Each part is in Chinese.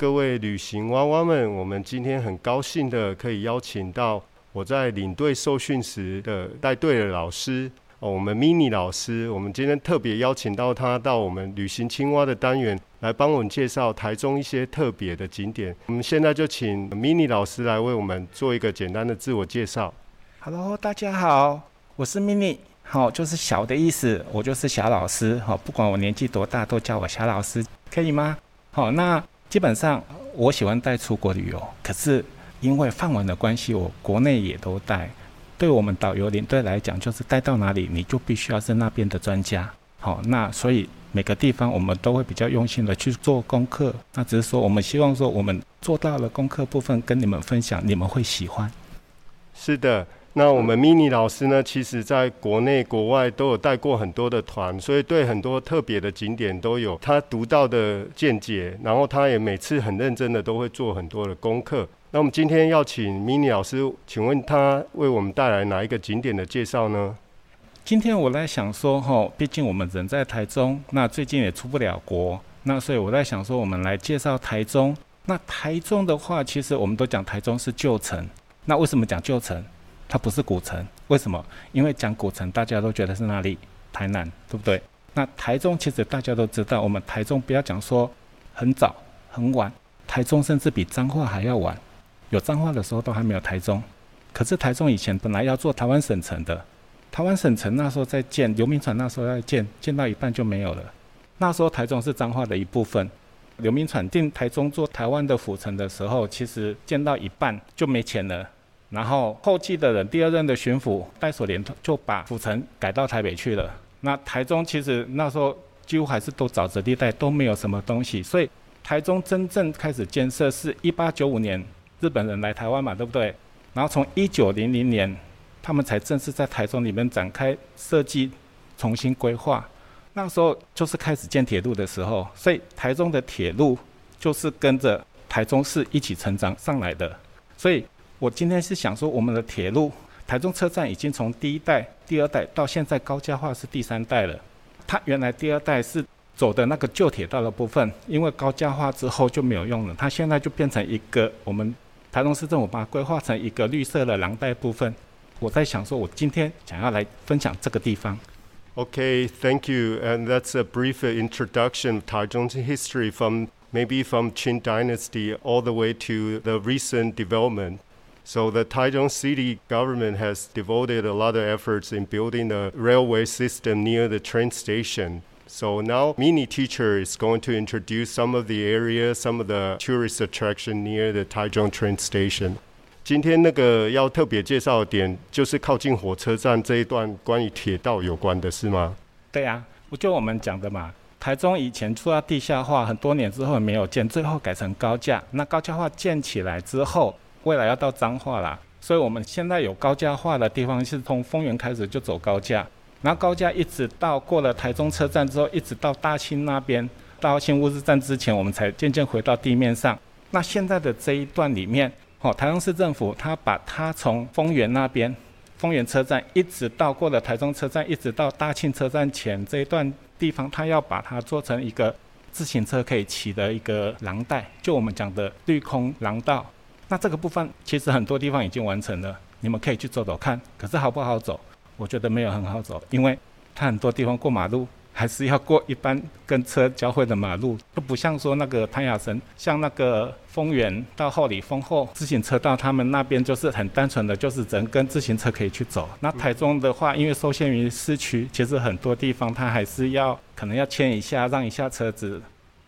各位旅行娃娃们，我们今天很高兴的可以邀请到我在领队受训时的带队的老师哦，我们 Mini 老师。我们今天特别邀请到他到我们旅行青蛙的单元来帮我们介绍台中一些特别的景点。我们现在就请 Mini 老师来为我们做一个简单的自我介绍。Hello，大家好，我是 Mini。好，就是小的意思，我就是小老师。好，不管我年纪多大，都叫我小老师，可以吗？好，那基本上我喜欢带出国旅游，可是因为范围的关系，我国内也都带。对我们导游领队来讲，就是带到哪里，你就必须要是那边的专家。好，那所以每个地方我们都会比较用心的去做功课。那只是说，我们希望说，我们做到了功课部分，跟你们分享，你们会喜欢。是的。那我们 mini 老师呢，其实在国内国外都有带过很多的团，所以对很多特别的景点都有他独到的见解。然后他也每次很认真的都会做很多的功课。那我们今天要请 mini 老师，请问他为我们带来哪一个景点的介绍呢？今天我在想说，哈，毕竟我们人在台中，那最近也出不了国，那所以我在想说，我们来介绍台中。那台中的话，其实我们都讲台中是旧城，那为什么讲旧城？它不是古城，为什么？因为讲古城，大家都觉得是哪里？台南，对不对？那台中其实大家都知道，我们台中不要讲说很早很晚，台中甚至比彰化还要晚。有彰化的时候都还没有台中。可是台中以前本来要做台湾省城的，台湾省城那时候在建，刘铭传那时候在建，建到一半就没有了。那时候台中是彰化的一部分，刘铭传定台中做台湾的府城的时候，其实建到一半就没钱了。然后后继的人，第二任的巡抚戴守廉就把府城改到台北去了。那台中其实那时候几乎还是都沼泽地带，都没有什么东西。所以台中真正开始建设是一八九五年日本人来台湾嘛，对不对？然后从一九零零年，他们才正式在台中里面展开设计、重新规划。那时候就是开始建铁路的时候，所以台中的铁路就是跟着台中市一起成长上来的。所以。我今天是想说，我们的铁路台中车站已经从第一代、第二代到现在高架化是第三代了。它原来第二代是走的那个旧铁道的部分，因为高架化之后就没有用了。它现在就变成一个我们台中市政府把它规划成一个绿色的廊带部分。我在想说，我今天想要来分享这个地方。Okay, thank you. And that's a brief introduction of Taichung's history from maybe from Qing Dynasty all the way to the recent development. So the Taichung city government has devoted a lot of efforts in building a railway system near the train station. So now Mini Teacher is going to introduce some of the areas, some of the tourist attraction near the Taichung train station. 今天那个要特别介绍的点，就是靠近火车站这一段关于铁道有关的是吗？对呀、啊，不就我们讲的嘛。台中以前做到地下化，很多年之后没有建，最后改成高架。那高架化建起来之后， 未来要到彰化啦，所以我们现在有高架化的地方是从丰原开始就走高架，然后高架一直到过了台中车站之后，一直到大庆那边，到新乌日站之前，我们才渐渐回到地面上。那现在的这一段里面，哦，台中市政府它把它从丰原那边，丰原车站一直到过了台中车站，一直到大庆车站前这一段地方，它要把它做成一个自行车可以骑的一个廊带，就我们讲的绿空廊道。那这个部分其实很多地方已经完成了，你们可以去走走看。可是好不好走？我觉得没有很好走，因为它很多地方过马路还是要过一般跟车交汇的马路，都不像说那个潘雅神，像那个丰原到后里丰后自行车道，他们那边就是很单纯的，就是人跟自行车可以去走。那台中的话，因为受限于市区，其实很多地方它还是要可能要牵一下，让一下车子。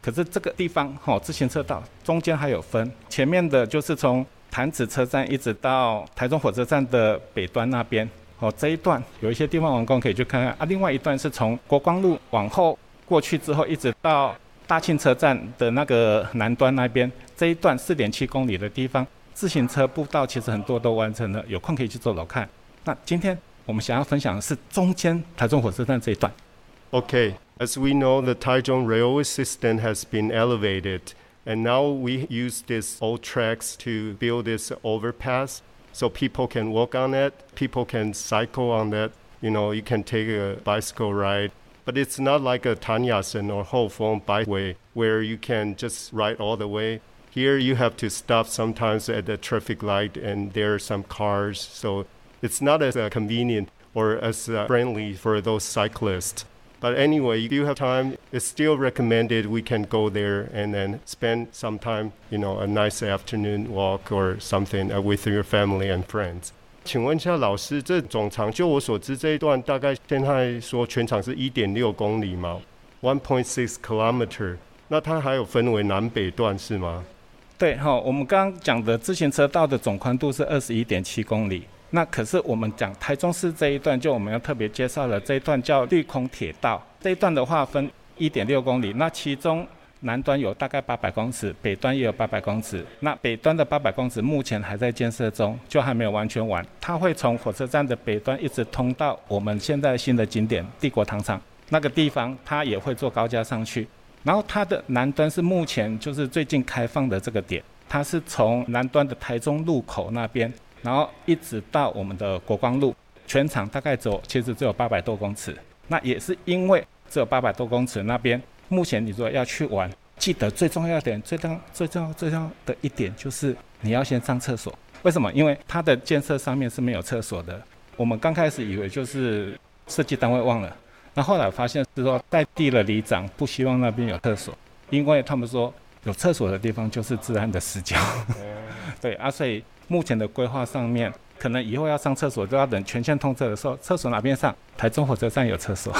可是这个地方，哈，自行车道中间还有分，前面的就是从潭子车站一直到台中火车站的北端那边，哦，这一段有一些地方完工可以去看看啊。另外一段是从国光路往后过去之后，一直到大庆车站的那个南端那边，这一段四点七公里的地方，自行车步道其实很多都完成了，有空可以去走走看。那今天我们想要分享的是中间台中火车站这一段。，OK As we know, the Taichung railway system has been elevated, and now we use these old tracks to build this overpass so people can walk on it, people can cycle on it. You know, you can take a bicycle ride. But it's not like a Tanyasen or Hofeng byway where you can just ride all the way. Here you have to stop sometimes at the traffic light and there are some cars, so it's not as uh, convenient or as uh, friendly for those cyclists. But anyway, if you have time, it's still recommended we can go there and then spend some time, you know, a nice afternoon walk or something uh, with your family and friends. 请问一下老师，这总长就我所知这一段大概现在说全长是一点六公里嘛，one point six kilometer。那它还有分为南北段是吗？对哈，我们刚刚讲的自行车道的总宽度是二十一点七公里。 那可是我们讲台中市这一段，就我们要特别介绍了这一段叫绿空铁道。这一段的话分一点六公里，那其中南端有大概八百公尺，北端也有八百公尺。那北端的八百公尺目前还在建设中，就还没有完全完。它会从火车站的北端一直通到我们现在新的景点帝国糖厂那个地方，它也会坐高架上去。然后它的南端是目前就是最近开放的这个点，它是从南端的台中路口那边。然后一直到我们的国光路，全长大概走其实只有八百多公尺。那也是因为只有八百多公尺，那边目前你说要去玩，记得最重要点、最重、最重要、最重要的一点就是你要先上厕所。为什么？因为它的建设上面是没有厕所的。我们刚开始以为就是设计单位忘了，那后来发现是说代地的里长不希望那边有厕所，因为他们说有厕所的地方就是治安的死角。对啊，所以。目前的规划上面，可能以后要上厕所都要等全线通车的时候，厕所哪边上？台中火车站有厕所。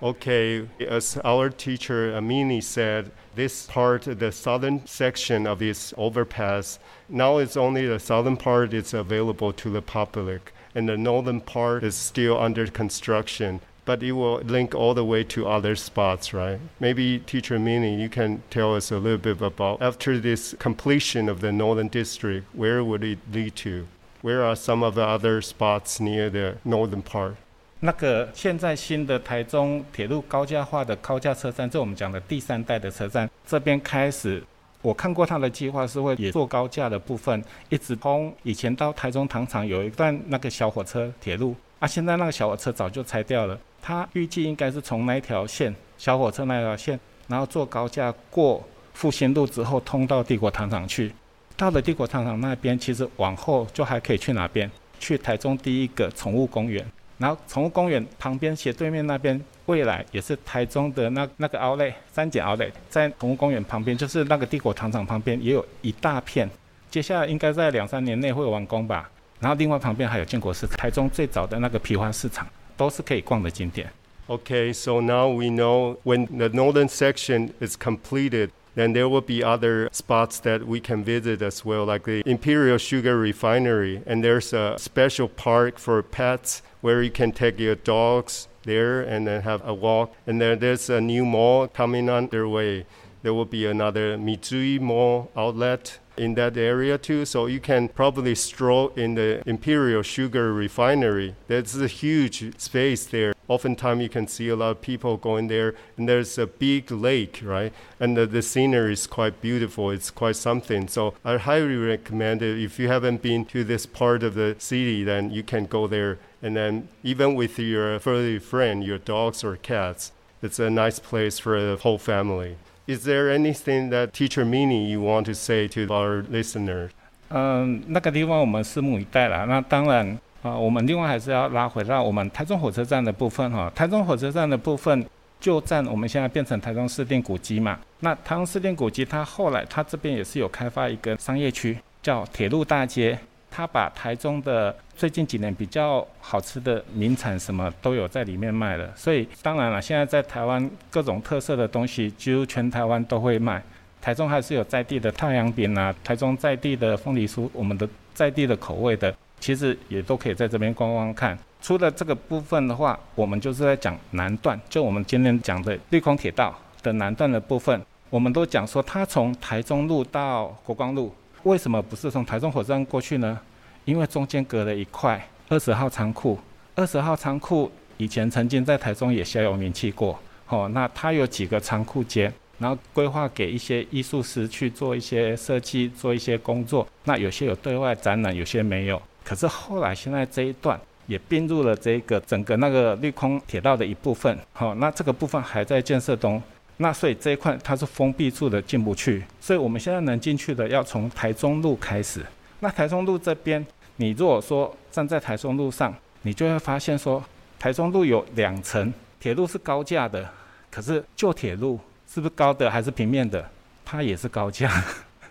Okay, as our teacher Amini said, this part, the southern section of this overpass, now it's only the southern part is available to the public, and the northern part is still under construction but it will link all the way to other spots, right? Maybe Teacher Mini, you can tell us a little bit about after this completion of the Northern District, where would it lead to? Where are some of the other spots near the northern part? 那个现在新的台中铁路高架化的高架车站，这我们讲的第三代的车站，这边开始，我看过他的计划是会也做高架的部分，一直通以前到台中糖厂有一段那个小火车铁路，啊，现在那个小火车早就拆掉了。 他预计应该是从那条线小火车那条线，然后坐高架过复兴路之后，通到帝国糖厂去。到了帝国糖厂那边，其实往后就还可以去哪边？去台中第一个宠物公园。然后宠物公园旁边斜对面那边，未来也是台中的那那个奥莱三井奥莱，在宠物公园旁边，就是那个帝国糖厂旁边也有一大片。接下来应该在两三年内会完工吧。然后另外旁边还有建国市，台中最早的那个皮花市场。都是可以逛的景点。Okay, so now we know when the northern section is completed, then there will be other spots that we can visit as well, like the Imperial Sugar Refinery. And there's a special park for pets where you can take your dogs there and then have a walk. And then there's a new mall coming underway. There will be another Mitsui Mall outlet in that area too. So you can probably stroll in the Imperial Sugar Refinery. There's a huge space there. Oftentimes you can see a lot of people going there, and there's a big lake, right? And the, the scenery is quite beautiful. It's quite something. So I highly recommend it. If you haven't been to this part of the city, then you can go there. And then even with your furry friend, your dogs or cats, it's a nice place for the whole family. Is there anything that Teacher Mini you want to say to our listener? 嗯，那个地方我们拭目以待了。那当然啊，我们另外还是要拉回到我们台中火车站的部分哈。台中火车站的部分旧站，我们现在变成台中市电古迹嘛。那台中市电古迹，它后来它这边也是有开发一个商业区，叫铁路大街。他把台中的最近几年比较好吃的名产什么都有在里面卖了，所以当然了，现在在台湾各种特色的东西几乎全台湾都会卖。台中还是有在地的太阳饼啊，台中在地的凤梨酥，我们的在地的口味的，其实也都可以在这边逛逛看。除了这个部分的话，我们就是在讲南段，就我们今天讲的绿空铁道的南段的部分，我们都讲说它从台中路到国光路。为什么不是从台中火车站过去呢？因为中间隔了一块二十号仓库。二十号仓库以前曾经在台中也小有名气过。哦，那它有几个仓库间，然后规划给一些艺术师去做一些设计，做一些工作。那有些有对外展览，有些没有。可是后来现在这一段也并入了这个整个那个绿空铁道的一部分。好，那这个部分还在建设中。那所以这一块它是封闭住的，进不去。所以我们现在能进去的，要从台中路开始。那台中路这边，你如果说站在台中路上，你就会发现说，台中路有两层，铁路是高架的，可是旧铁路是不是高的还是平面的？它也是高架。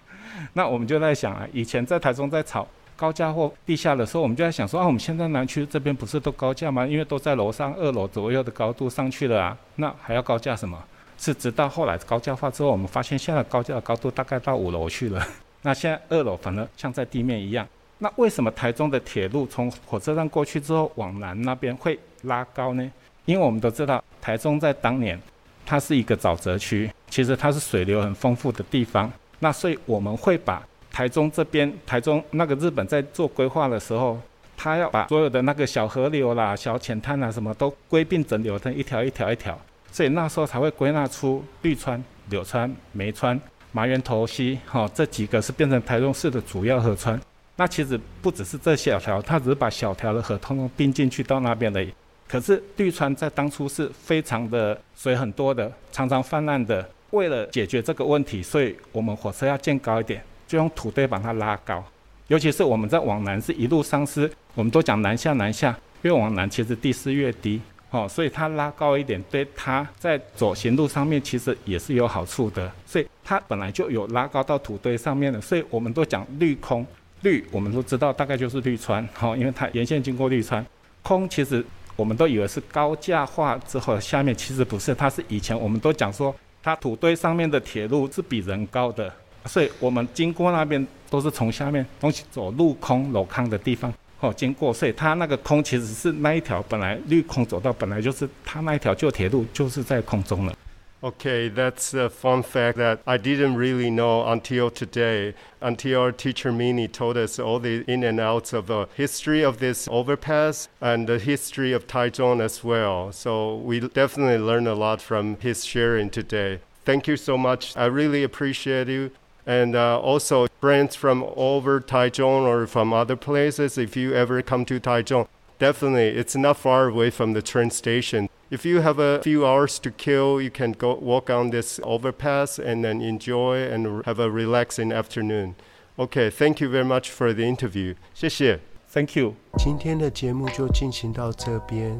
那我们就在想啊，以前在台中在炒高架或地下的时候，我们就在想说啊，我们现在南区这边不是都高架吗？因为都在楼上二楼左右的高度上去了啊，那还要高架什么？是直到后来高架化之后，我们发现现在高架的高度大概到五楼去了。那现在二楼反而像在地面一样。那为什么台中的铁路从火车站过去之后往南那边会拉高呢？因为我们都知道台中在当年它是一个沼泽区，其实它是水流很丰富的地方。那所以我们会把台中这边，台中那个日本在做规划的时候，他要把所有的那个小河流啦、小浅滩啊什么都归并整流成一条一条一条。所以那时候才会归纳出绿川、柳川、梅川、麻园头溪，哈，这几个是变成台中市的主要河川。那其实不只是这小条，它只是把小条的河通通并进去到那边的。可是绿川在当初是非常的水很多的，常常泛滥的。为了解决这个问题，所以我们火车要建高一点，就用土堆把它拉高。尤其是我们在往南是一路上是，我们都讲南下南下，越往南其实地势越低。哦，所以它拉高一点，对它在走行路上面其实也是有好处的。所以它本来就有拉高到土堆上面的，所以我们都讲绿空，绿我们都知道大概就是绿川，好，因为它沿线经过绿川。空其实我们都以为是高架化之后下面，其实不是，它是以前我们都讲说它土堆上面的铁路是比人高的，所以我们经过那边都是从下面东西走陆空楼康的地方。哦，经过，所以它那个空其实是那一条本来绿空走道本来就是它那一条旧铁路就是在空中了。Okay, that's a fun fact that I didn't really know until today, until our teacher Mini told us all the in and outs of the history of this overpass and the history of Taichung as well. So we definitely learned a lot from his sharing today. Thank you so much. I really appreciate you. And uh, also, friends from over Taichung or from other places, if you ever come to Taichung, definitely it's not far away from the train station. If you have a few hours to kill, you can go walk on this overpass and then enjoy and have a relaxing afternoon. Okay, thank you very much for the interview. 谢谢。Thank you。今天的节目就进行到这边，